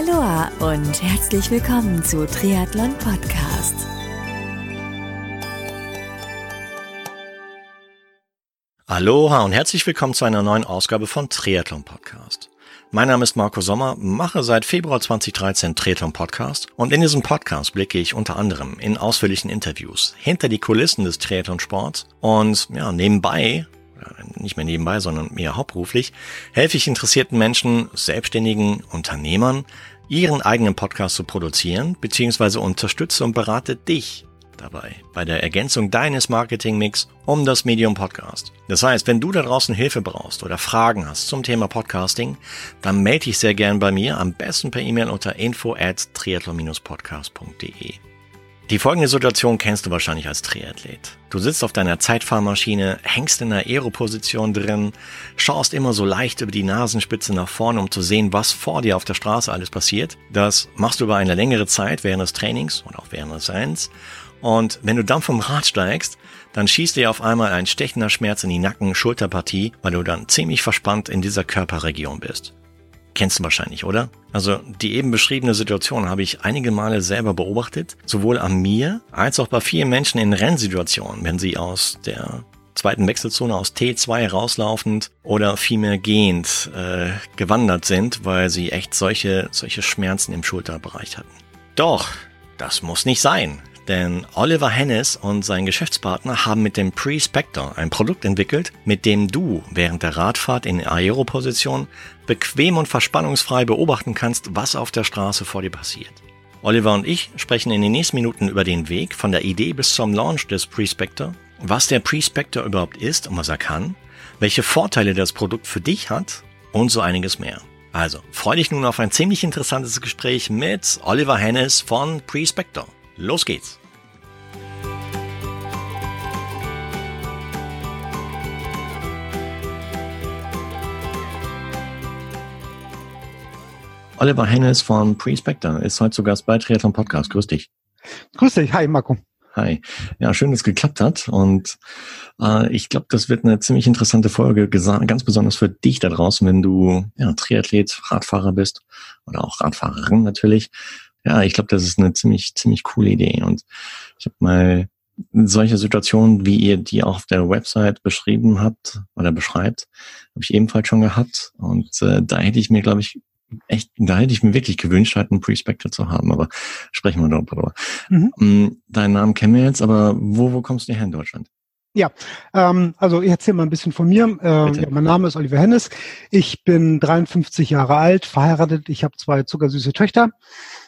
Aloha und herzlich willkommen zu Triathlon Podcast. Aloha und herzlich willkommen zu einer neuen Ausgabe von Triathlon Podcast. Mein Name ist Marco Sommer, mache seit Februar 2013 Triathlon Podcast und in diesem Podcast blicke ich unter anderem in ausführlichen Interviews hinter die Kulissen des Triathlon Sports und ja, nebenbei nicht mehr nebenbei, sondern mehr hauptberuflich, helfe ich interessierten Menschen, selbstständigen Unternehmern, ihren eigenen Podcast zu produzieren, beziehungsweise unterstütze und berate dich dabei bei der Ergänzung deines Marketingmix um das Medium Podcast. Das heißt, wenn du da draußen Hilfe brauchst oder Fragen hast zum Thema Podcasting, dann melde dich sehr gern bei mir, am besten per E-Mail unter info at triathlon-podcast.de. Die folgende Situation kennst du wahrscheinlich als Triathlet. Du sitzt auf deiner Zeitfahrmaschine, hängst in einer Aeroposition drin, schaust immer so leicht über die Nasenspitze nach vorne, um zu sehen, was vor dir auf der Straße alles passiert. Das machst du über eine längere Zeit während des Trainings und auch während des Rennens. Und wenn du dann vom Rad steigst, dann schießt dir auf einmal ein stechender Schmerz in die Nacken-Schulterpartie, weil du dann ziemlich verspannt in dieser Körperregion bist. Kennst du wahrscheinlich, oder? Also die eben beschriebene Situation habe ich einige Male selber beobachtet, sowohl an mir als auch bei vielen Menschen in Rennsituationen, wenn sie aus der zweiten Wechselzone aus T2 rauslaufend oder vielmehr gehend äh, gewandert sind, weil sie echt solche, solche Schmerzen im Schulterbereich hatten. Doch, das muss nicht sein. Denn Oliver Hennes und sein Geschäftspartner haben mit dem Pre-Spector ein Produkt entwickelt, mit dem du während der Radfahrt in Aeroposition bequem und verspannungsfrei beobachten kannst, was auf der Straße vor dir passiert. Oliver und ich sprechen in den nächsten Minuten über den Weg von der Idee bis zum Launch des Pre-Spector, was der Pre-Spector überhaupt ist und was er kann, welche Vorteile das Produkt für dich hat und so einiges mehr. Also, freue dich nun auf ein ziemlich interessantes Gespräch mit Oliver Hennes von Pre-Spector. Los geht's! Oliver Hennes von Pre-Spector ist heute zu Gast bei Triathlon Podcast. Grüß dich. Grüß dich. Hi, Marco. Hi. Ja, schön, dass es geklappt hat. Und äh, ich glaube, das wird eine ziemlich interessante Folge, ganz besonders für dich da draußen, wenn du ja, Triathlet, Radfahrer bist oder auch Radfahrerin natürlich. Ja, ich glaube, das ist eine ziemlich, ziemlich coole Idee. Und ich habe mal solche Situationen, wie ihr die auch auf der Website beschrieben habt oder beschreibt, habe ich ebenfalls schon gehabt. Und äh, da hätte ich mir, glaube ich, echt, da hätte ich mir wirklich gewünscht, halt einen Pre-Spector zu haben, aber sprechen wir darüber. Mhm. Mm, deinen Namen kennen wir jetzt, aber wo, wo kommst du her in Deutschland? Ja, ähm, also ich erzähle mal ein bisschen von mir. Ähm, ja, mein Name ist Oliver Hennes. Ich bin 53 Jahre alt, verheiratet. Ich habe zwei zuckersüße Töchter.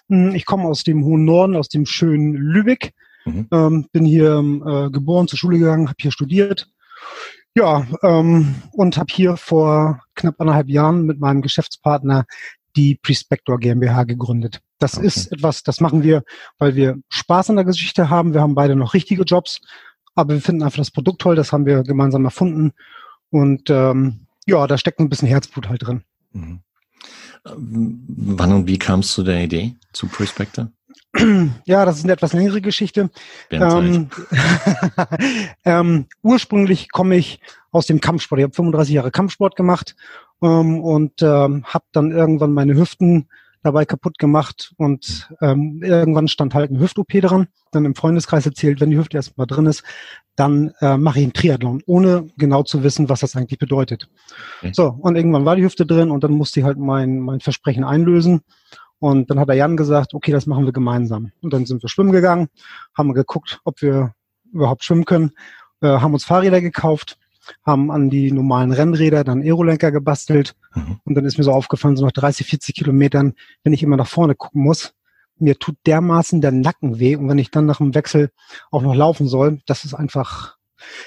Hm, ich komme aus dem hohen Norden, aus dem schönen Lübeck. Mhm. Ähm, bin hier äh, geboren, zur Schule gegangen, habe hier studiert. Ja, ähm, und habe hier vor knapp anderthalb Jahren mit meinem Geschäftspartner die Prespector GmbH gegründet. Das okay. ist etwas, das machen wir, weil wir Spaß an der Geschichte haben. Wir haben beide noch richtige Jobs, aber wir finden einfach das Produkt toll. Das haben wir gemeinsam erfunden. Und ähm, ja, da steckt ein bisschen Herzblut halt drin. Mhm. Wann und wie kamst du zu der Idee zu Prespector? Ja, das ist eine etwas längere Geschichte. Ähm, ähm, ursprünglich komme ich aus dem Kampfsport. Ich habe 35 Jahre Kampfsport gemacht ähm, und ähm, habe dann irgendwann meine Hüften dabei kaputt gemacht und ähm, irgendwann stand halt eine Hüft-OP dran. Dann im Freundeskreis erzählt, wenn die Hüfte erstmal drin ist, dann äh, mache ich einen Triathlon, ohne genau zu wissen, was das eigentlich bedeutet. Okay. So, und irgendwann war die Hüfte drin und dann musste ich halt mein, mein Versprechen einlösen. Und dann hat der Jan gesagt, okay, das machen wir gemeinsam. Und dann sind wir schwimmen gegangen, haben geguckt, ob wir überhaupt schwimmen können, äh, haben uns Fahrräder gekauft, haben an die normalen Rennräder dann Aerolenker gebastelt. Mhm. Und dann ist mir so aufgefallen, so nach 30, 40 Kilometern, wenn ich immer nach vorne gucken muss, mir tut dermaßen der Nacken weh. Und wenn ich dann nach dem Wechsel auch noch laufen soll, das ist einfach,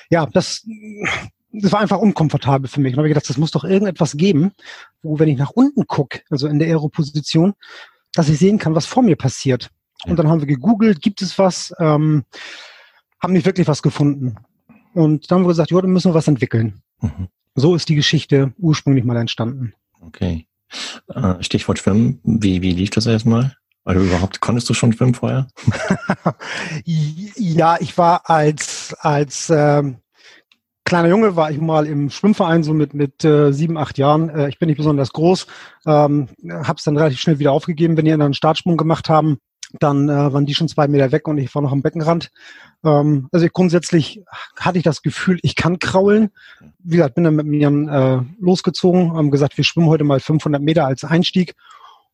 ja, das, das war einfach unkomfortabel für mich. Und habe ich gedacht, das muss doch irgendetwas geben, wo, wenn ich nach unten gucke, also in der Aeroposition, dass ich sehen kann, was vor mir passiert. Ja. Und dann haben wir gegoogelt, gibt es was, ähm, haben nicht wirklich was gefunden. Und dann haben wir gesagt, ja, dann müssen wir was entwickeln. Mhm. So ist die Geschichte ursprünglich mal entstanden. Okay. Äh, Stichwort Schwimmen. Wie, wie lief das erstmal? Du überhaupt, konntest du schon schwimmen vorher? ja, ich war als, als ähm, kleiner Junge war ich mal im Schwimmverein, so mit, mit äh, sieben, acht Jahren. Äh, ich bin nicht besonders groß, ähm, habe es dann relativ schnell wieder aufgegeben, wenn die dann einen Startsprung gemacht haben. Dann äh, waren die schon zwei Meter weg und ich war noch am Beckenrand. Ähm, also grundsätzlich hatte ich das Gefühl, ich kann kraulen. Wie gesagt, bin dann mit mir äh, losgezogen, haben gesagt, wir schwimmen heute mal 500 Meter als Einstieg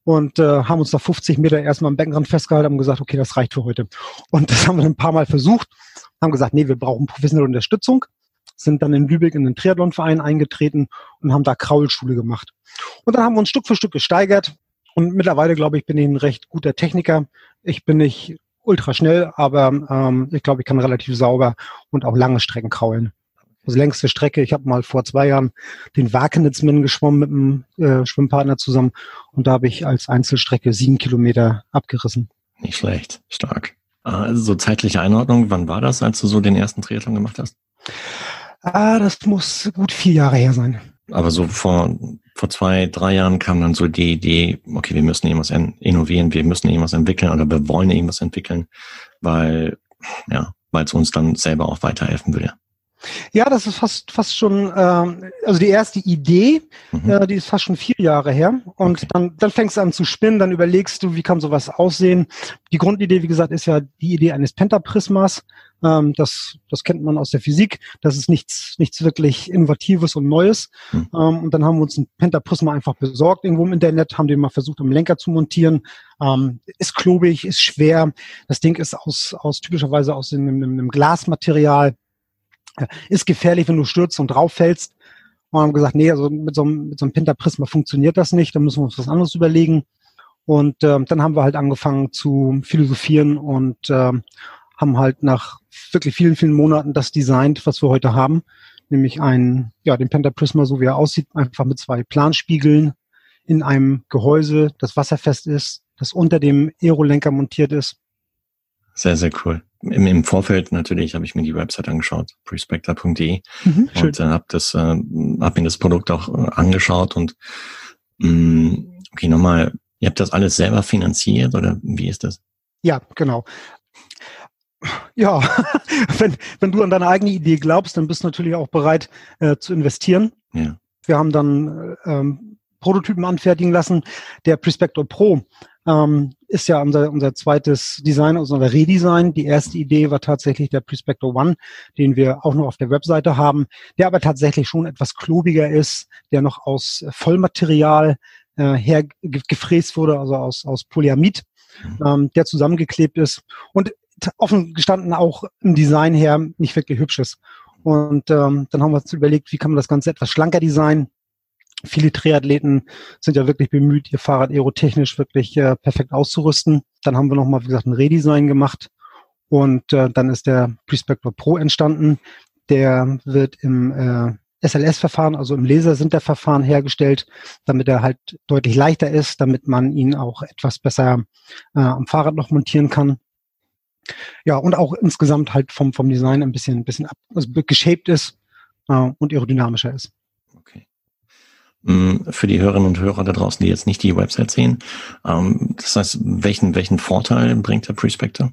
und äh, haben uns da 50 Meter erstmal am Beckenrand festgehalten, haben gesagt, okay, das reicht für heute. Und das haben wir ein paar Mal versucht, haben gesagt, nee, wir brauchen professionelle Unterstützung, sind dann in Lübeck in den Triathlonverein eingetreten und haben da Kraulschule gemacht. Und dann haben wir uns Stück für Stück gesteigert und mittlerweile, glaube ich, bin ich ein recht guter Techniker. Ich bin nicht ultra schnell, aber ähm, ich glaube, ich kann relativ sauber und auch lange Strecken kraulen. Also längste Strecke, ich habe mal vor zwei Jahren den Wakenitzmin geschwommen mit einem äh, Schwimmpartner zusammen und da habe ich als Einzelstrecke sieben Kilometer abgerissen. Nicht schlecht, stark. Also so zeitliche Einordnung, wann war das, als du so den ersten Triathlon gemacht hast? Ah, das muss gut vier Jahre her sein. Aber so vor, vor zwei, drei Jahren kam dann so die Idee, okay, wir müssen irgendwas innovieren, wir müssen irgendwas entwickeln oder wir wollen irgendwas entwickeln, weil, ja, weil es uns dann selber auch weiterhelfen würde. Ja, das ist fast fast schon, ähm, also die erste Idee, mhm. äh, die ist fast schon vier Jahre her. Und okay. dann, dann fängst du an zu spinnen, dann überlegst du, wie kann sowas aussehen. Die Grundidee, wie gesagt, ist ja die Idee eines Pentaprismas. Ähm, das, das kennt man aus der Physik. Das ist nichts, nichts wirklich Innovatives und Neues. Mhm. Ähm, und dann haben wir uns ein Pentaprisma einfach besorgt irgendwo im Internet, haben den mal versucht, im Lenker zu montieren. Ähm, ist klobig, ist schwer. Das Ding ist aus, aus typischerweise aus einem, einem Glasmaterial ist gefährlich, wenn du stürzt und drauf fällst. Und haben gesagt, nee, also mit so einem, mit so einem Pentaprisma funktioniert das nicht, da müssen wir uns was anderes überlegen. Und ähm, dann haben wir halt angefangen zu philosophieren und ähm, haben halt nach wirklich vielen, vielen Monaten das designt, was wir heute haben. Nämlich ein, ja, den Pentaprisma, so wie er aussieht, einfach mit zwei Planspiegeln in einem Gehäuse, das wasserfest ist, das unter dem Aerolenker montiert ist. Sehr, sehr cool im, im Vorfeld natürlich habe ich mir die Website angeschaut, prespector.de mhm, und äh, habe das, äh, hab mir das Produkt auch äh, angeschaut und mh, mm, okay, nochmal, ihr habt das alles selber finanziert oder wie ist das? Ja, genau. Ja, wenn, wenn du an deine eigene Idee glaubst, dann bist du natürlich auch bereit äh, zu investieren. Ja. Wir haben dann ähm, Prototypen anfertigen lassen. Der Prespector Pro ähm, ist ja unser, unser zweites Design, also unser Redesign. Die erste Idee war tatsächlich der Prospector One, den wir auch noch auf der Webseite haben, der aber tatsächlich schon etwas klobiger ist, der noch aus Vollmaterial äh, hergefräst wurde, also aus, aus Polyamid, mhm. ähm, der zusammengeklebt ist und offen gestanden auch im Design her nicht wirklich hübsch ist. Und ähm, dann haben wir uns überlegt, wie kann man das Ganze etwas schlanker designen Viele Triathleten sind ja wirklich bemüht, ihr Fahrrad aerotechnisch wirklich äh, perfekt auszurüsten. Dann haben wir nochmal, wie gesagt, ein Redesign gemacht und äh, dann ist der Prespector Pro entstanden. Der wird im äh, SLS-Verfahren, also im Laser-Sinter-Verfahren hergestellt, damit er halt deutlich leichter ist, damit man ihn auch etwas besser äh, am Fahrrad noch montieren kann. Ja, und auch insgesamt halt vom, vom Design ein bisschen, ein bisschen ab, also geshaped ist äh, und aerodynamischer ist. Mm, für die Hörerinnen und Hörer da draußen, die jetzt nicht die Website sehen. Ähm, das heißt, welchen, welchen Vorteil bringt der Prospector?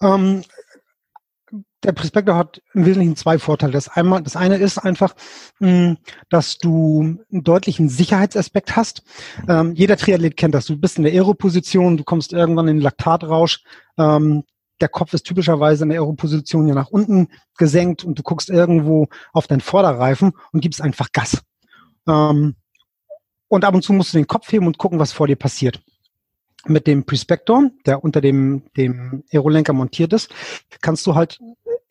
Ähm, der Prospector hat im Wesentlichen zwei Vorteile. Das, einmal, das eine ist einfach, mh, mm, dass du einen deutlichen Sicherheitsaspekt hast. Ähm, jeder Triathlet kennt das. Du bist in der Aeroposition, du kommst irgendwann in den Laktatrausch. Ähm, der Kopf ist typischerweise in der Aeroposition ja nach unten gesenkt und du guckst irgendwo auf deinen Vorderreifen und gibst einfach Gas. Ähm, und ab und zu musst du den Kopf heben und gucken, was vor dir passiert. Mit dem Prospector, der unter dem, dem Aerolenker montiert ist, kannst du halt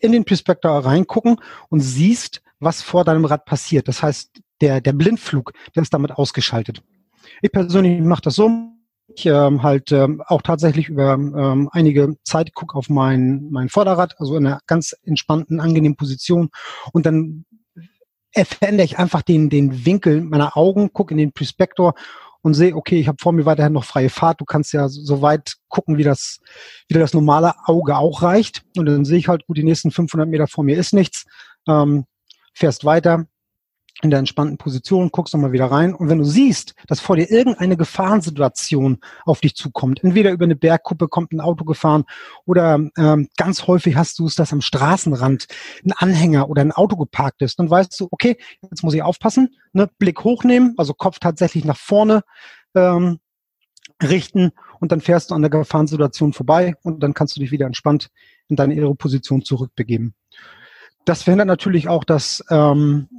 in den Prospector reingucken und siehst, was vor deinem Rad passiert. Das heißt, der, der Blindflug, der ist damit ausgeschaltet. Ich persönlich mache das so, ich ähm, halt ähm, auch tatsächlich über ähm, einige Zeit gucke auf mein, mein Vorderrad, also in einer ganz entspannten, angenehmen Position und dann verändere ich einfach den, den Winkel meiner Augen, gucke in den Prospektor und sehe, okay, ich habe vor mir weiterhin noch freie Fahrt. Du kannst ja so weit gucken, wie das, wie das normale Auge auch reicht. Und dann sehe ich halt, gut, die nächsten 500 Meter vor mir ist nichts. Ähm, fährst weiter. In der entspannten Position, guckst nochmal wieder rein und wenn du siehst, dass vor dir irgendeine Gefahrensituation auf dich zukommt, entweder über eine Bergkuppe kommt ein Auto gefahren oder ähm, ganz häufig hast du es, dass am Straßenrand ein Anhänger oder ein Auto geparkt ist, dann weißt du, okay, jetzt muss ich aufpassen, ne, Blick hochnehmen, also Kopf tatsächlich nach vorne ähm, richten und dann fährst du an der Gefahrensituation vorbei und dann kannst du dich wieder entspannt in deine Aeroposition zurückbegeben. Das verhindert natürlich auch, dass ähm,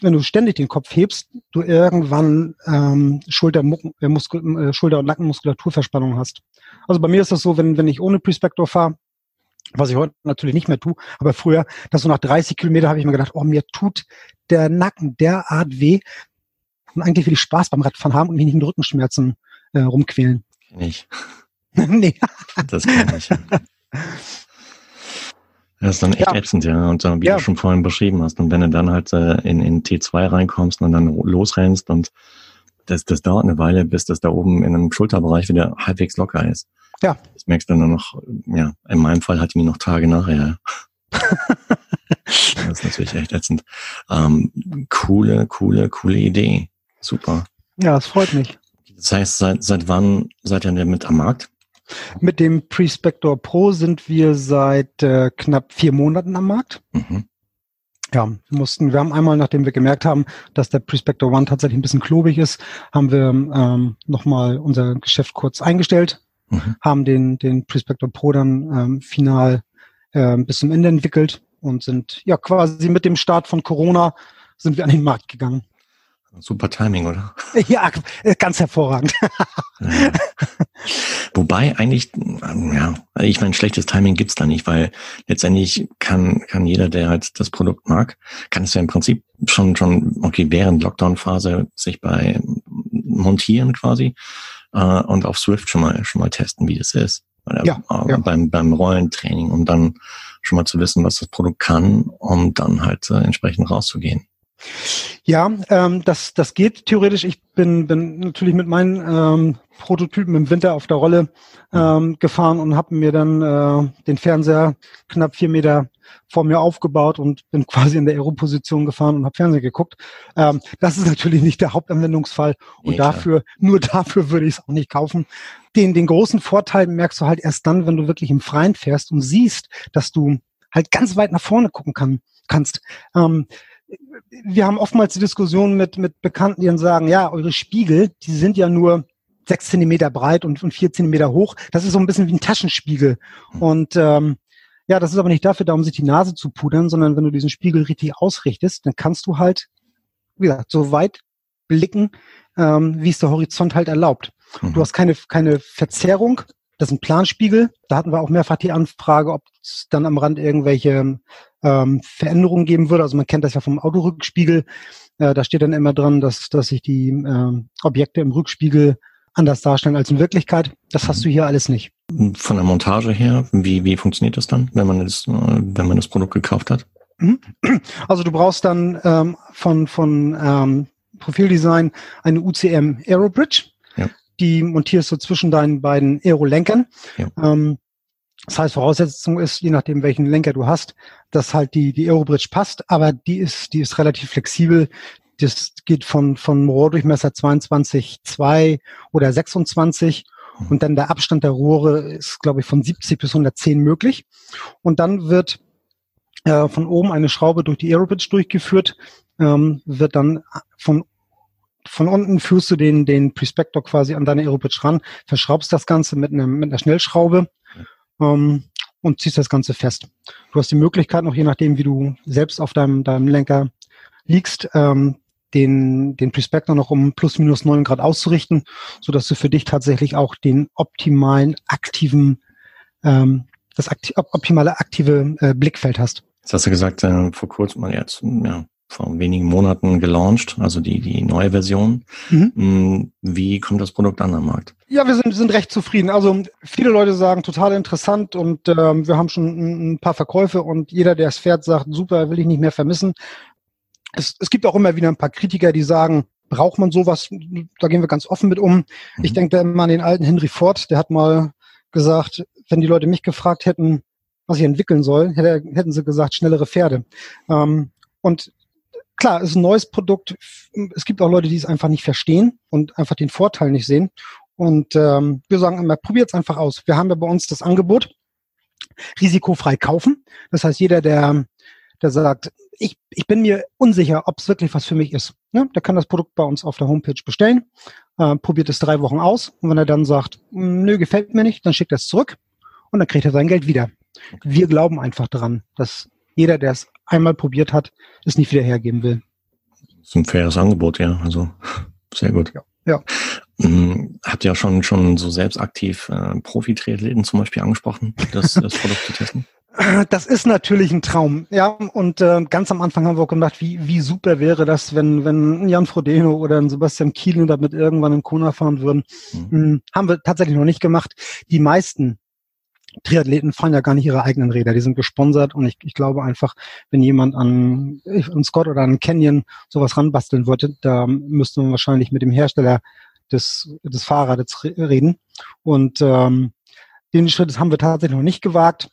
wenn du ständig den Kopf hebst, du irgendwann ähm, Schulter, äh, Muskel, äh, Schulter- und Nackenmuskulaturverspannung hast. Also bei mir ist das so, wenn, wenn ich ohne Prespektor fahre, was ich heute natürlich nicht mehr tue, aber früher, dass so nach 30 Kilometer habe ich mir gedacht, oh, mir tut der Nacken derart weh und eigentlich will ich Spaß beim Radfahren haben und mich nicht mit Rückenschmerzen äh, rumquälen. Ich. nee. Das kann ich. Das ist dann echt ja. ätzend, ja. Und äh, wie ja. du schon vorhin beschrieben hast, und wenn du dann halt äh, in, in T2 reinkommst und dann losrennst und das, das dauert eine Weile, bis das da oben in einem Schulterbereich wieder halbwegs locker ist. Ja. Das merkst du dann nur noch, ja, in meinem Fall hatte ich mich noch Tage nachher. das ist natürlich echt ätzend. Ähm, coole, coole, coole Idee. Super. Ja, es freut mich. Das heißt, seit, seit wann seid ihr denn mit am Markt? Mit dem Prespector Pro sind wir seit äh, knapp vier Monaten am Markt. Mhm. Ja, wir mussten, wir haben einmal, nachdem wir gemerkt haben, dass der Prespector One tatsächlich ein bisschen klobig ist, haben wir ähm, nochmal unser Geschäft kurz eingestellt, mhm. haben den, den Prespector Pro dann ähm, final äh, bis zum Ende entwickelt und sind ja quasi mit dem Start von Corona sind wir an den Markt gegangen. Super Timing, oder? Ja, ganz hervorragend. Ja. Wobei eigentlich, ja, ich meine, schlechtes Timing gibt's da nicht, weil letztendlich kann, kann jeder, der halt das Produkt mag, kann es ja im Prinzip schon, schon, okay, während Lockdown-Phase sich bei montieren quasi äh, und auf Swift schon mal, schon mal testen, wie das ist. Ja, äh, ja. Beim, beim Rollentraining, um dann schon mal zu wissen, was das Produkt kann, um dann halt äh, entsprechend rauszugehen. Ja, ähm, das, das geht theoretisch. Ich bin, bin natürlich mit meinen ähm, Prototypen im Winter auf der Rolle ähm, gefahren und habe mir dann äh, den Fernseher knapp vier Meter vor mir aufgebaut und bin quasi in der Aeroposition gefahren und habe Fernsehen geguckt. Ähm, das ist natürlich nicht der Hauptanwendungsfall und nee, dafür, nur dafür würde ich es auch nicht kaufen. Den, den großen Vorteil merkst du halt erst dann, wenn du wirklich im Freien fährst und siehst, dass du halt ganz weit nach vorne gucken kann, kannst. Ähm, wir haben oftmals die Diskussion mit, mit Bekannten, die dann sagen, ja, eure Spiegel, die sind ja nur sechs Zentimeter breit und, und vier Zentimeter hoch. Das ist so ein bisschen wie ein Taschenspiegel. Und ähm, ja, das ist aber nicht dafür da, um sich die Nase zu pudern, sondern wenn du diesen Spiegel richtig ausrichtest, dann kannst du halt, wie gesagt, so weit blicken, ähm, wie es der Horizont halt erlaubt. Mhm. Du hast keine, keine Verzerrung. Das ist ein Planspiegel. Da hatten wir auch mehrfach die Anfrage, ob es dann am Rand irgendwelche ähm, Veränderungen geben würde. Also man kennt das ja vom Autorückspiegel. Äh, da steht dann immer dran, dass, dass sich die äh, Objekte im Rückspiegel anders darstellen als in Wirklichkeit. Das hast du hier alles nicht. Von der Montage her, wie, wie funktioniert das dann, wenn man das, wenn man das Produkt gekauft hat? Mhm. Also du brauchst dann ähm, von, von ähm, Profildesign eine UCM Aerobridge. Ja. Die montierst du zwischen deinen beiden Aerolenkern. Ja. Ähm, das heißt, Voraussetzung ist, je nachdem, welchen Lenker du hast, dass halt die, die Aerobridge passt, aber die ist, die ist relativ flexibel. Das geht von, von Rohrdurchmesser 22,2 oder 26 und dann der Abstand der Rohre ist, glaube ich, von 70 bis 110 möglich. Und dann wird äh, von oben eine Schraube durch die Aerobridge durchgeführt, ähm, wird dann von von unten führst du den, den Prespector quasi an deine Aerobridge ran, verschraubst das Ganze mit, einem, mit einer Schnellschraube ähm, und ziehst das Ganze fest. Du hast die Möglichkeit noch, je nachdem, wie du selbst auf deinem, deinem Lenker liegst, ähm, den, den Prospector noch um plus minus neun Grad auszurichten, so dass du für dich tatsächlich auch den optimalen aktiven, ähm, das akti optimale aktive äh, Blickfeld hast. Jetzt hast du gesagt, äh, vor kurzem mal jetzt, ja, vor wenigen Monaten gelauncht, also die, die neue Version. Mhm. Hm, wie kommt das Produkt an am Markt? Ja, wir sind, sind recht zufrieden. Also viele Leute sagen, total interessant und ähm, wir haben schon ein, ein paar Verkäufe und jeder, der es fährt, sagt, super, will ich nicht mehr vermissen. Es, es gibt auch immer wieder ein paar Kritiker, die sagen, braucht man sowas? Da gehen wir ganz offen mit um. Mhm. Ich denke da immer an den alten Henry Ford, der hat mal gesagt, wenn die Leute mich gefragt hätten, was ich entwickeln soll, hätte, hätten sie gesagt, schnellere Pferde. Ähm, und klar, ist ein neues Produkt. Es gibt auch Leute, die es einfach nicht verstehen und einfach den Vorteil nicht sehen. Und ähm, wir sagen immer, probiert es einfach aus. Wir haben ja bei uns das Angebot, risikofrei kaufen. Das heißt, jeder, der, der sagt, ich, ich bin mir unsicher, ob es wirklich was für mich ist, ne? der kann das Produkt bei uns auf der Homepage bestellen, äh, probiert es drei Wochen aus und wenn er dann sagt, nö, gefällt mir nicht, dann schickt er es zurück und dann kriegt er sein Geld wieder. Wir glauben einfach daran, dass jeder, der es einmal probiert hat, es nicht wieder hergeben will. Das ist ein faires Angebot, ja. Also sehr gut. Ja. ja. Hm, habt ihr ja schon, schon so selbst aktiv äh, Profi-Triathleten zum Beispiel angesprochen, das, das Produkt zu testen? Das ist natürlich ein Traum, ja. Und äh, ganz am Anfang haben wir auch gedacht, wie, wie super wäre das, wenn, wenn Jan Frodeno oder ein Sebastian Kiel damit irgendwann in Kona fahren würden. Mhm. Hm, haben wir tatsächlich noch nicht gemacht. Die meisten Triathleten fahren ja gar nicht ihre eigenen Räder, die sind gesponsert und ich, ich glaube einfach, wenn jemand an, an Scott oder an Canyon sowas ranbasteln würde, da müsste man wahrscheinlich mit dem Hersteller des, des Fahrrades reden. Und ähm, den Schritt haben wir tatsächlich noch nicht gewagt.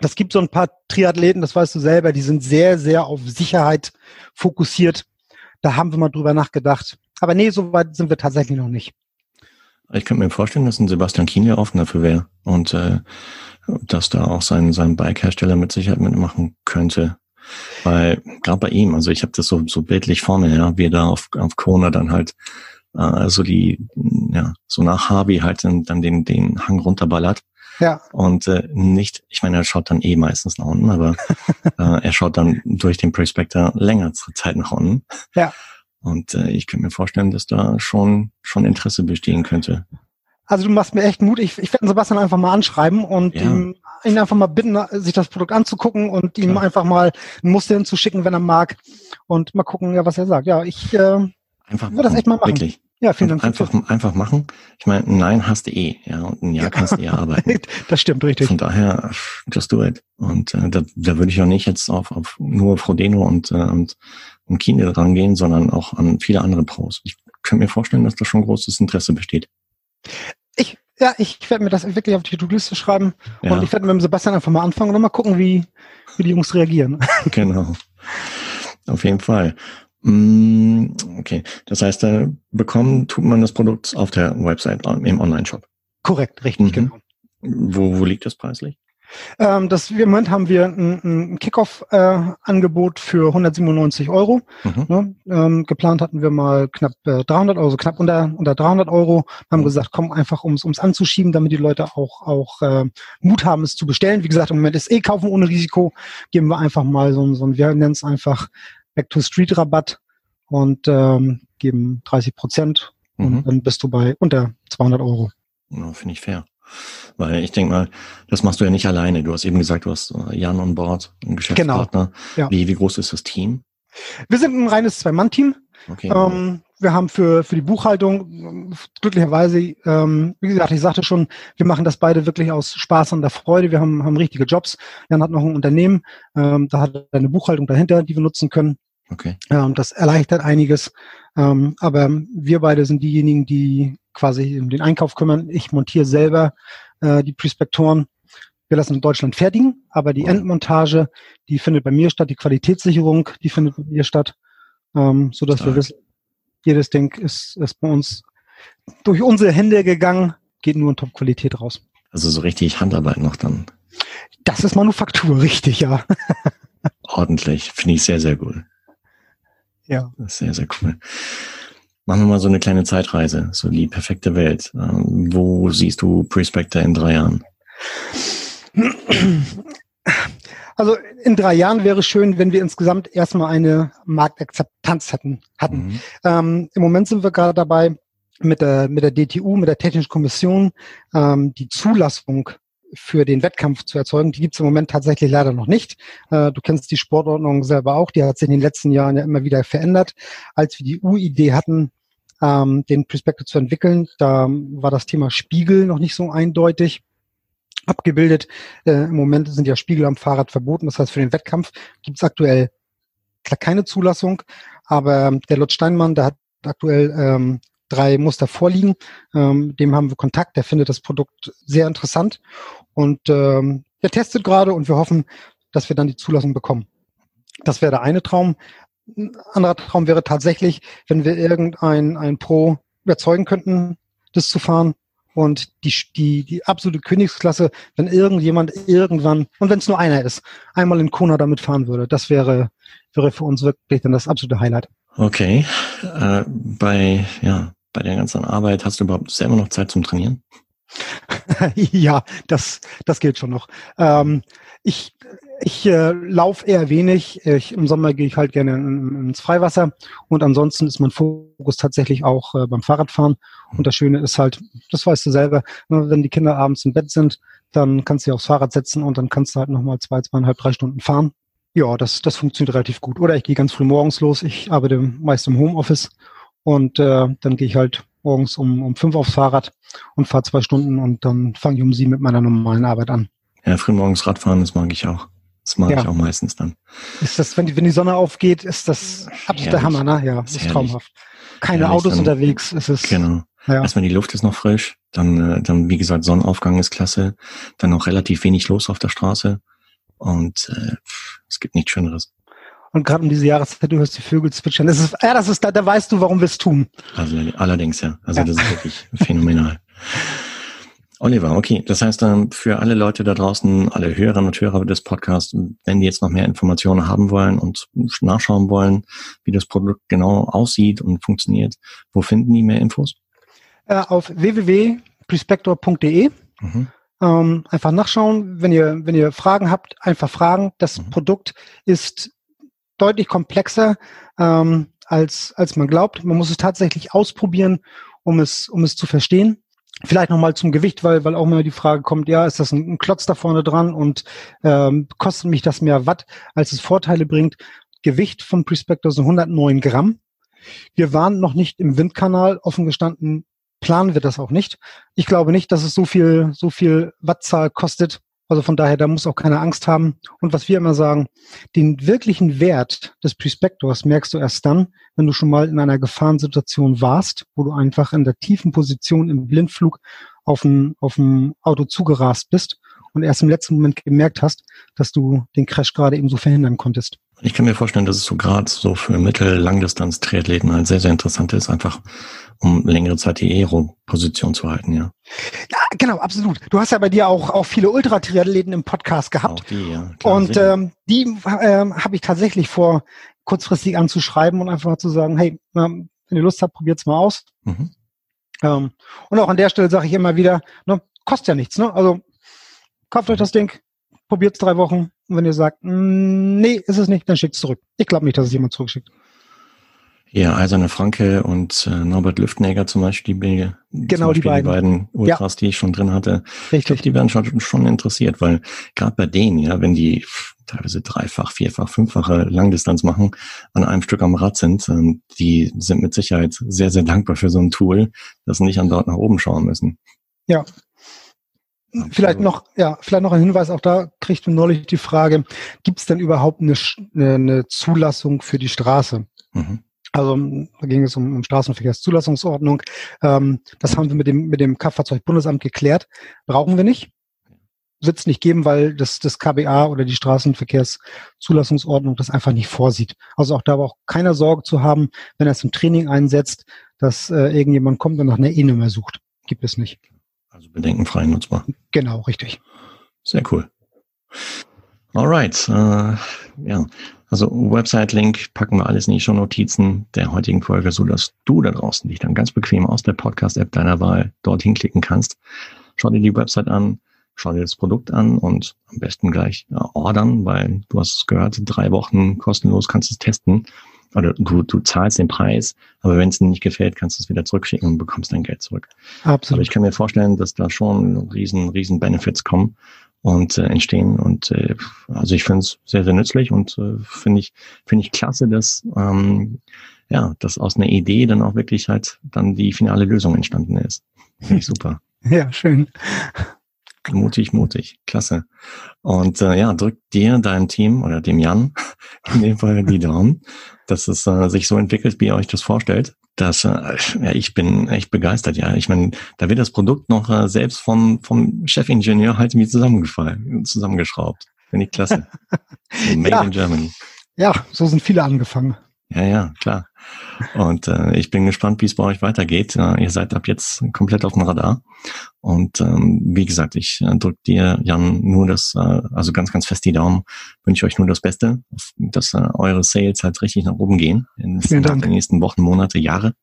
Das gibt so ein paar Triathleten, das weißt du selber, die sind sehr, sehr auf Sicherheit fokussiert. Da haben wir mal drüber nachgedacht. Aber nee, so weit sind wir tatsächlich noch nicht. Ich könnte mir vorstellen, dass ein Sebastian Kienle offen dafür wäre und äh, dass da auch sein, sein Bike-Hersteller mit Sicherheit mitmachen könnte. Weil gerade bei ihm, also ich habe das so, so bildlich vor mir, ja, wie er da auf, auf Kona dann halt äh, so die, ja, so nach Harvey halt dann, dann den, den Hang runterballert. Ja. Und äh, nicht, ich meine, er schaut dann eh meistens nach unten, aber äh, er schaut dann durch den Prospector längere Zeit nach unten. Ja. Und äh, ich könnte mir vorstellen, dass da schon, schon Interesse bestehen könnte. Also du machst mir echt Mut. Ich, ich werde Sebastian einfach mal anschreiben und ja. ihm, ihn einfach mal bitten, sich das Produkt anzugucken und ihm einfach mal ein Muster hinzuschicken, wenn er mag. Und mal gucken, ja, was er sagt. Ja, ich äh, einfach würde das echt mal machen. Wirklich. Ja, vielen Dank. Einfach, einfach machen. Ich meine, Nein hast du eh, ja, und ein Ja, kannst du ja arbeiten. das stimmt, richtig. Von daher, just do it. Und äh, da, da würde ich auch nicht jetzt auf, auf nur Frodeno und, äh, und, und Kine rangehen, sondern auch an viele andere Pros. Ich könnte mir vorstellen, dass da schon großes Interesse besteht. Ich, ja, ich werde mir das wirklich auf die To-Do-Liste schreiben ja. und ich werde mit dem Sebastian einfach mal anfangen und mal gucken, wie, wie die Jungs reagieren. Genau. Auf jeden Fall. Mm, okay, das heißt, da bekommen tut man das Produkt auf der Website im Online-Shop. Korrekt, richtig, mhm. genau. Wo, wo liegt das preislich? Ähm, das, Im Moment haben wir ein, ein Kickoff-Angebot äh, für 197 Euro. Mhm. Ne? Ähm, geplant hatten wir mal knapp äh, 300 Euro, also knapp unter, unter 300 Euro. Haben mhm. gesagt, komm einfach, ums, ums anzuschieben, damit die Leute auch, auch äh, Mut haben, es zu bestellen. Wie gesagt, im Moment ist eh kaufen ohne Risiko. Geben wir einfach mal so, so ein, wir nennen es einfach Back-to-Street-Rabatt und ähm, geben 30 Prozent mhm. und dann bist du bei unter 200 Euro. Ja, Finde ich fair. Weil ich denke mal, das machst du ja nicht alleine. Du hast eben gesagt, du hast äh, Jan on Board, einen Geschäftspartner. Genau. Ja. Wie, wie groß ist das Team? Wir sind ein reines Zwei-Mann-Team. Okay. Ähm, wir haben für, für die Buchhaltung glücklicherweise, ähm, wie gesagt, ich sagte schon, wir machen das beide wirklich aus Spaß und der Freude. Wir haben, haben richtige Jobs. Jan hat noch ein Unternehmen, ähm, da hat er eine Buchhaltung dahinter, die wir nutzen können. Okay. Ähm, das erleichtert einiges. Ähm, aber wir beide sind diejenigen, die quasi um den Einkauf kümmern. Ich montiere selber äh, die Prospektoren. Wir lassen in Deutschland fertigen, aber die Endmontage, die findet bei mir statt. Die Qualitätssicherung, die findet bei mir statt, ähm, so dass wir wissen, jedes Ding ist, ist bei uns durch unsere Hände gegangen, geht nur in Top-Qualität raus. Also so richtig Handarbeit noch dann. Das ist Manufaktur, richtig, ja. Ordentlich, finde ich sehr, sehr gut. Ja. Sehr, sehr cool. Machen wir mal so eine kleine Zeitreise, so die perfekte Welt. Ähm, wo siehst du Prospector in drei Jahren? Also in drei Jahren wäre schön, wenn wir insgesamt erstmal eine Marktakzeptanz hätten. hatten. Mhm. Ähm, Im Moment sind wir gerade dabei, mit der, mit der DTU, mit der Technischen Kommission, ähm, die Zulassung für den Wettkampf zu erzeugen. Die gibt es im Moment tatsächlich leider noch nicht. Äh, du kennst die Sportordnung selber auch, die hat sich in den letzten Jahren ja immer wieder verändert. Als wir die U-Idee hatten, ähm, den Perspective zu entwickeln, da war das Thema Spiegel noch nicht so eindeutig abgebildet. Äh, Im Moment sind ja Spiegel am Fahrrad verboten. Das heißt, für den Wettkampf gibt es aktuell keine Zulassung. Aber der Lutz Steinmann, der hat aktuell ähm, drei Muster vorliegen. Ähm, dem haben wir Kontakt. Der findet das Produkt sehr interessant und ähm, der testet gerade und wir hoffen, dass wir dann die Zulassung bekommen. Das wäre der eine Traum. Ein anderer Traum wäre tatsächlich, wenn wir irgendein ein Pro überzeugen könnten, das zu fahren. Und die, die, die absolute Königsklasse, wenn irgendjemand irgendwann, und wenn es nur einer ist, einmal in Kona damit fahren würde, das wäre, wäre für uns wirklich dann das absolute Highlight. Okay. Äh, bei, ja, bei der ganzen Arbeit hast du überhaupt selber noch Zeit zum Trainieren? ja, das, das geht schon noch. Ähm, ich ich äh, laufe eher wenig. Ich, Im Sommer gehe ich halt gerne in, ins Freiwasser und ansonsten ist mein Fokus tatsächlich auch äh, beim Fahrradfahren. Und das Schöne ist halt, das weißt du selber, ne, wenn die Kinder abends im Bett sind, dann kannst du dich aufs Fahrrad setzen und dann kannst du halt nochmal zwei, zweieinhalb, drei Stunden fahren. Ja, das, das funktioniert relativ gut. Oder ich gehe ganz früh morgens los. Ich arbeite meist im Homeoffice und äh, dann gehe ich halt morgens um, um fünf aufs Fahrrad und fahre zwei Stunden und dann fange ich um sieben mit meiner normalen Arbeit an. Ja, früh morgens Radfahren, das mag ich auch. Das mache ja. ich auch meistens dann. Ist das, wenn die, wenn die Sonne aufgeht, ist das absolut der Hammer, ne? Ja, das ist traumhaft. Keine herrlich, Autos dann, unterwegs, ist es. Genau. Ja. Erstmal die Luft ist noch frisch, dann, äh, dann wie gesagt, Sonnenaufgang ist klasse, dann noch relativ wenig los auf der Straße und äh, es gibt nichts Schöneres. Und gerade um diese Jahreszeit, du hörst die Vögel zwitschern. Das ist, ja, das ist, da, da weißt du, warum wir es tun. Also, allerdings, ja. Also ja. das ist wirklich phänomenal. Oliver, okay. Das heißt, ähm, für alle Leute da draußen, alle Hörerinnen und Hörer des Podcasts, wenn die jetzt noch mehr Informationen haben wollen und nachschauen wollen, wie das Produkt genau aussieht und funktioniert, wo finden die mehr Infos? Äh, auf www.prespector.de. Mhm. Ähm, einfach nachschauen. Wenn ihr, wenn ihr Fragen habt, einfach fragen. Das mhm. Produkt ist deutlich komplexer, ähm, als, als man glaubt. Man muss es tatsächlich ausprobieren, um es, um es zu verstehen. Vielleicht nochmal zum Gewicht, weil, weil auch immer die Frage kommt, ja, ist das ein, ein Klotz da vorne dran und ähm, kostet mich das mehr Watt, als es Vorteile bringt? Gewicht von Prespector sind 109 Gramm. Wir waren noch nicht im Windkanal, offen gestanden, planen wir das auch nicht. Ich glaube nicht, dass es so viel, so viel Wattzahl kostet, also von daher, da muss auch keine Angst haben. Und was wir immer sagen, den wirklichen Wert des Prospektors merkst du erst dann, wenn du schon mal in einer Gefahrensituation warst, wo du einfach in der tiefen Position im Blindflug auf ein, auf Auto zugerast bist und erst im letzten Moment gemerkt hast, dass du den Crash gerade eben so verhindern konntest. Ich kann mir vorstellen, dass es so gerade so für Mittel-Langdistanz-Triathleten halt sehr, sehr interessant ist, einfach um längere Zeit die Aero-Position zu halten, ja. Ja, genau, absolut. Du hast ja bei dir auch, auch viele Ultra-Triathleten im Podcast gehabt. Auch die, ja. Klar, und ähm, die ähm, habe ich tatsächlich vor, kurzfristig anzuschreiben und einfach zu sagen, hey, ähm, wenn ihr Lust habt, probiert's mal aus. Mhm. Ähm, und auch an der Stelle sage ich immer wieder, ne, kostet ja nichts, ne? Also kauft euch das Ding, probiert drei Wochen und wenn ihr sagt, mm, nee, ist es nicht, dann schickt es zurück. Ich glaube nicht, dass es jemand zurückschickt. Ja, Eiserne Franke und äh, Norbert Lüftnäger zum Beispiel, die, genau die beiden. die beiden Ultras, ja. die ich schon drin hatte. Richtig. Ich glaube, die werden schon, schon interessiert, weil gerade bei denen, ja, wenn die teilweise dreifach, vierfach, fünffache Langdistanz machen, an einem Stück am Rad sind, ähm, die sind mit Sicherheit sehr, sehr dankbar für so ein Tool, dass sie nicht an dort nach oben schauen müssen. Ja. Vielleicht noch, ja, vielleicht noch ein Hinweis, auch da kriegt man neulich die Frage, gibt es denn überhaupt eine, eine, Zulassung für die Straße? Mhm. Also da ging es um, um Straßenverkehrszulassungsordnung. Ähm, das haben wir mit dem, mit dem Kraftfahrzeugbundesamt geklärt. Brauchen wir nicht. Wird es nicht geben, weil das, das KBA oder die Straßenverkehrszulassungsordnung das einfach nicht vorsieht. Also auch da braucht keiner Sorge zu haben, wenn er es im Training einsetzt, dass äh, irgendjemand kommt und nach einer E-Nummer sucht. Gibt es nicht. Also bedenkenfrei nutzbar. Genau, richtig. Sehr cool. Alright, äh, ja. Also Website-Link packen wir alles in die Show-Notizen der heutigen Folge, so dass du da draußen dich dann ganz bequem aus der Podcast-App deiner Wahl dorthin klicken kannst. Schau dir die Website an, schau dir das Produkt an und am besten gleich ja, ordern, weil du hast es gehört, drei Wochen kostenlos kannst du es testen oder du, du zahlst den Preis, aber wenn es dir nicht gefällt, kannst du es wieder zurückschicken und bekommst dein Geld zurück. Absolut. Aber ich kann mir vorstellen, dass da schon riesen, riesen Benefits kommen und äh, entstehen. Und äh, also ich finde es sehr, sehr nützlich und äh, finde ich, finde ich klasse, dass ähm, ja, dass aus einer Idee dann auch wirklich halt dann die finale Lösung entstanden ist. Finde ich super. Ja, schön. Mutig, mutig. Klasse. Und äh, ja, drück dir, deinem Team oder dem Jan in dem Fall die Daumen, dass es äh, sich so entwickelt, wie ihr euch das vorstellt. Das, äh, ja, ich bin echt begeistert, ja. Ich meine, da wird das Produkt noch äh, selbst vom, vom Chefingenieur halt wie zusammengefallen, zusammengeschraubt. Finde ich klasse. Made ja. in Germany. Ja, so sind viele angefangen. Ja, ja, klar. Und äh, ich bin gespannt, wie es bei euch weitergeht. Äh, ihr seid ab jetzt komplett auf dem Radar. Und ähm, wie gesagt, ich äh, drücke dir, Jan, nur das, äh, also ganz, ganz fest die Daumen, wünsche euch nur das Beste, dass äh, eure Sales halt richtig nach oben gehen in, den nächsten Wochen, Monate, Jahre.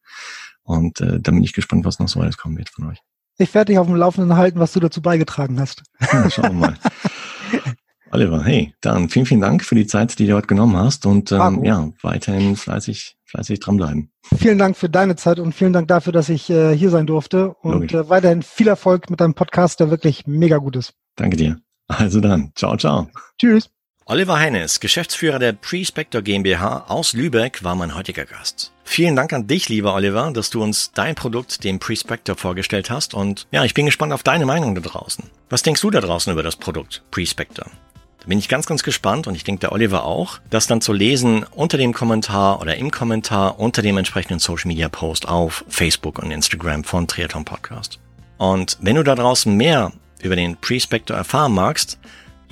Und äh, da bin ich gespannt, was noch so alles kommen wird von euch. Ich werde dich auf dem Laufenden halten, was du dazu beigetragen hast. Ja, schauen wir mal. Oliver, hey, dann vielen, vielen Dank für die Zeit, die du heute genommen hast und ähm, ja, weiterhin fleißig, fleißig dranbleiben. Vielen Dank für deine Zeit und vielen Dank dafür, dass ich äh, hier sein durfte und äh, weiterhin viel Erfolg mit deinem Podcast, der wirklich mega gut ist. Danke dir. Also dann, ciao, ciao. Tschüss. Oliver Hennes, Geschäftsführer der Prespector GmbH aus Lübeck, war mein heutiger Gast. Vielen Dank an dich, lieber Oliver, dass du uns dein Produkt, den Prespector, vorgestellt hast. Und ja, ich bin gespannt auf deine Meinung da draußen. Was denkst du da draußen über das Produkt Prespector? Da bin ich ganz, ganz gespannt und ich denke der Oliver auch, das dann zu lesen unter dem Kommentar oder im Kommentar unter dem entsprechenden Social Media Post auf Facebook und Instagram von Triathlon Podcast. Und wenn du da draußen mehr über den Prespector erfahren magst,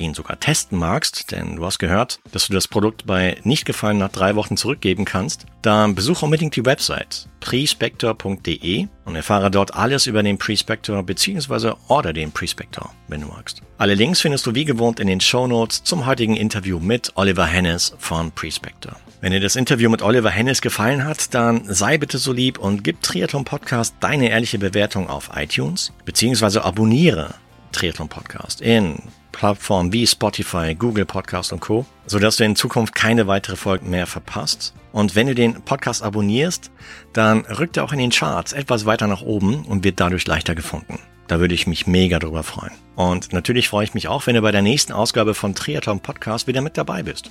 ihn sogar testen magst, denn du hast gehört, dass du das Produkt bei Nichtgefallen nach drei Wochen zurückgeben kannst, dann besuche unbedingt die Website prespector.de und erfahre dort alles über den Prespector bzw. order den Prespector, wenn du magst. Alle Links findest du wie gewohnt in den Show Notes zum heutigen Interview mit Oliver Hennes von Prespector. Wenn dir das Interview mit Oliver Hennes gefallen hat, dann sei bitte so lieb und gib Triathlon Podcast deine ehrliche Bewertung auf iTunes bzw. abonniere Triathlon Podcast in Plattformen wie Spotify, Google Podcast und Co., sodass du in Zukunft keine weitere Folge mehr verpasst. Und wenn du den Podcast abonnierst, dann rückt er auch in den Charts etwas weiter nach oben und wird dadurch leichter gefunden. Da würde ich mich mega drüber freuen. Und natürlich freue ich mich auch, wenn du bei der nächsten Ausgabe von Triathlon Podcast wieder mit dabei bist.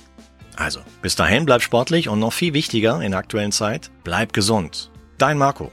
Also, bis dahin bleib sportlich und noch viel wichtiger in der aktuellen Zeit, bleib gesund. Dein Marco.